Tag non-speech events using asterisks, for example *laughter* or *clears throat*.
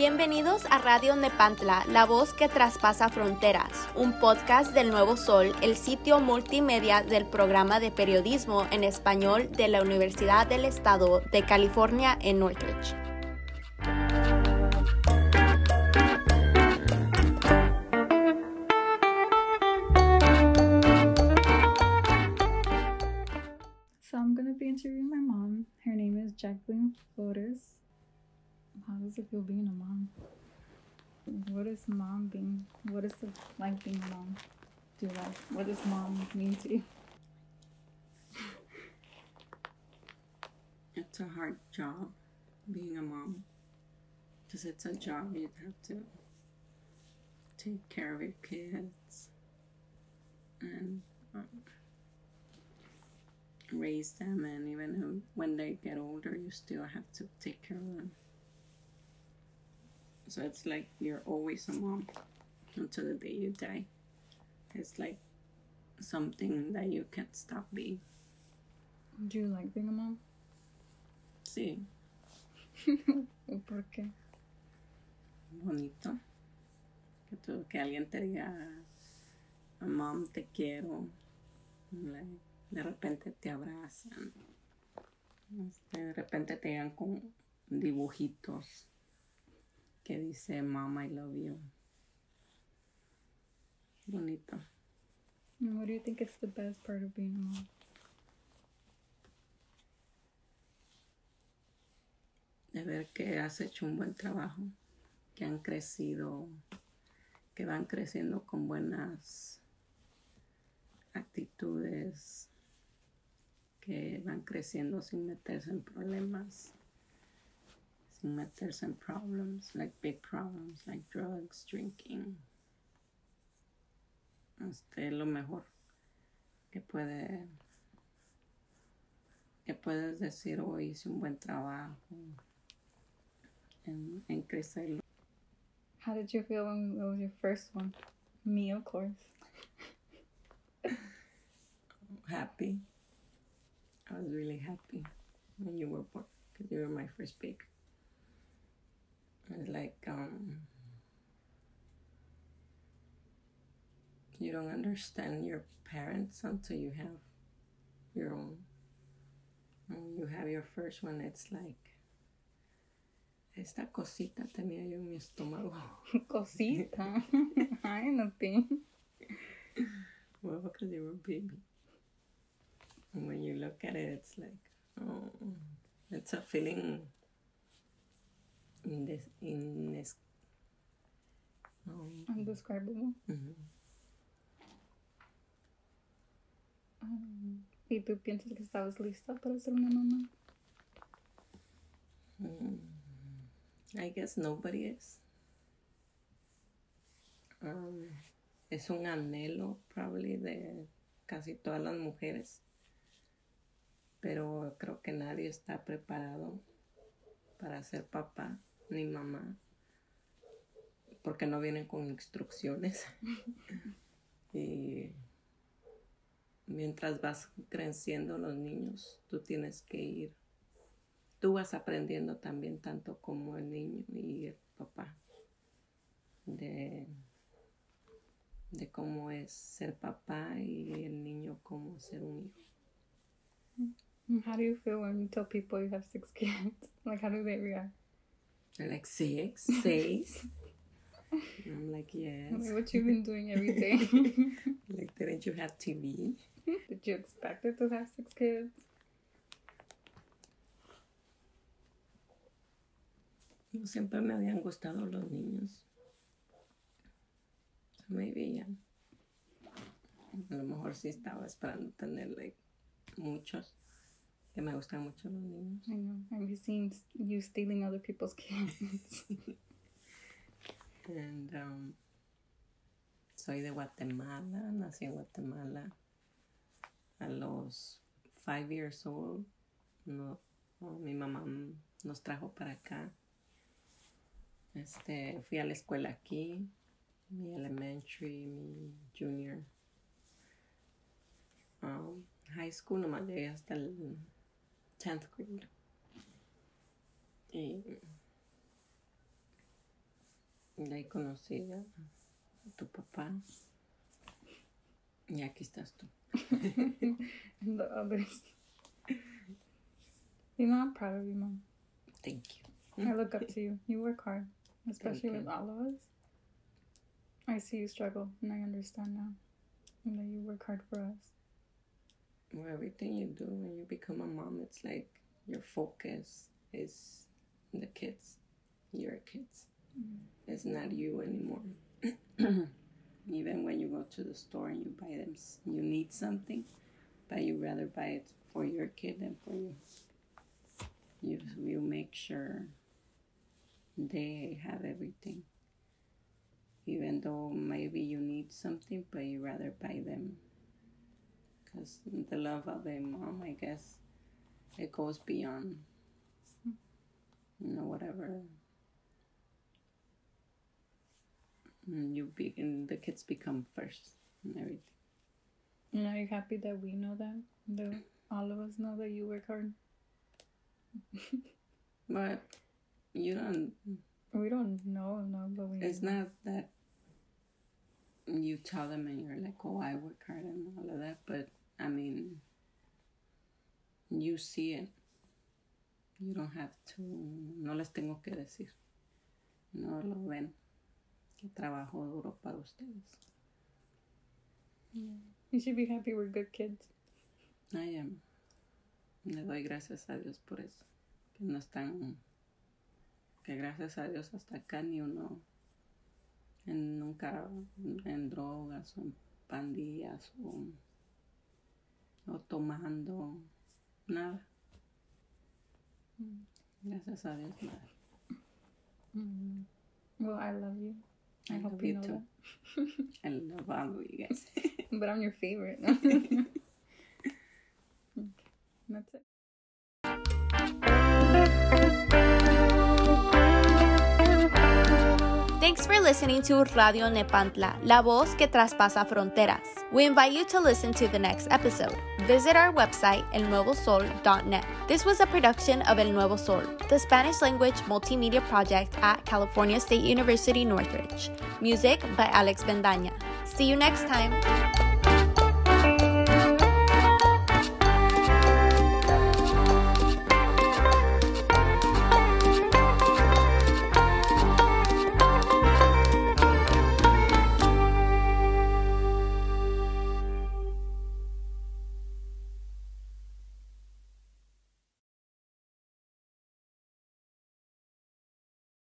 Bienvenidos a Radio Nepantla, la voz que traspasa fronteras, un podcast del Nuevo Sol, el sitio multimedia del programa de periodismo en español de la Universidad del Estado de California en Northridge. So I'm gonna be interviewing my mom. Her name is Jacqueline Flores. How does it feel being a mom? What is mom being? What is it like being a mom? Do you like? What does mom mean to you? It's a hard job being a mom because it's a job you have to take care of your kids and um, raise them, and even when they get older, you still have to take care of them. So it's like you're always a mom until the day you die. It's like something that you can't stop being. Do you like being a mom? Sí, *laughs* ¿Por qué? bonito. Que, tú- que alguien te diga, mom, te quiero. Like, de repente te abrazan. Este, De repente te llegan con dibujitos que dice, mom, I love you. Bonito. And what do you think is the best part of being a mom? de ver que has hecho un buen trabajo, que han crecido, que van creciendo con buenas actitudes, que van creciendo sin meterse en problemas, sin meterse en problems, like big problems, like drugs, drinking. Este es lo mejor que puede que puedes decir hoy hice un buen trabajo en, en crecerlo. How did you feel when it was your first one? Me, of course. Happy. I was really happy when you were born because you were my first baby. It's like um, you don't understand your parents until you have your own. When you have your first one, it's like esta cosita tenía yo en mi estómago. *laughs* Cosita. *laughs* I nothing. Well, because you were a baby. And when you look at it, it's like, oh, it's a feeling in this, in this, um, Indescribable. Um, ¿Y tú piensas que estabas lista para ser una mamá? Mm, I guess nobody is. Um, es un anhelo, probably, de casi todas las mujeres. Pero creo que nadie está preparado para ser papá ni mamá. Porque no vienen con instrucciones. *laughs* y mientras vas creciendo los niños, tú tienes que ir tú vas aprendiendo también tanto como el niño y el papá de, de cómo es ser papá y el niño cómo ser un hijo. *laughs* How do you feel when you tell people you have six kids? *laughs* Like, how do they react? They're like six. *laughs* And I'm like, yes. Like, what you've been doing every day? Like, didn't you have TV? Did you expect it to have six kids? No siempre me habían gustado los niños. So maybe yeah. A lo mejor sí estaba esperando tener like, muchos. Que me gustan mucho los niños. I know. I've seen you stealing other people's kids. And, um, soy de Guatemala, nací en Guatemala. A los five years old, no, no, mi mamá nos trajo para acá. Este, fui a la escuela aquí, mi elementary, mi junior. Um, high school nomás llegué hasta el 10th grade. Y Y ahí conocí a tu papá. Y aquí estás tú. and the others. You know, I'm proud of you, Mom. Thank you. I look up to you. You work hard, especially with all of us. I see you struggle, and I understand now. And that you work hard for us. Well, everything you do when you become a mom, it's like your focus is the kids, your kids. Mm-hmm. It's not you anymore. *clears throat* Even when you go to the store and you buy them, you need something, but you rather buy it for your kid than for you. You will make sure they have everything. Even though maybe you need something, but you rather buy them because the love of a mom, I guess, it goes beyond, you know, whatever. Mm, You begin, the kids become first and everything. And are you happy that we know that? That all of us know that you work hard? *laughs* But you don't, We don't know, no, but we it's not that you tell them and you're like, oh, I work hard and all of that, but I mean, you see it. You don't have to, no les tengo que decir. No lo ven. Que trabajo duro para ustedes. You should be happy we're good kids. I am. Le doy gracias a Dios por eso. Que no están. Que gracias a Dios hasta acá ni uno. En, nunca en drogas o en pandillas o, o tomando. Nada. Gracias a Dios, nada. Mm. Well, I love you. I, I hope love you know too. *laughs* I love all of you guys. *laughs* But I'm your favorite. *laughs* okay. That's it. Thanks for listening to Radio Nepantla, la voz que traspasa fronteras. We invite you to listen to the next episode. Visit our website, elnuevosol.net. This was a production of El Nuevo Sol, the Spanish language multimedia project at California State University Northridge. Music by Alex Bendaña. See you next time.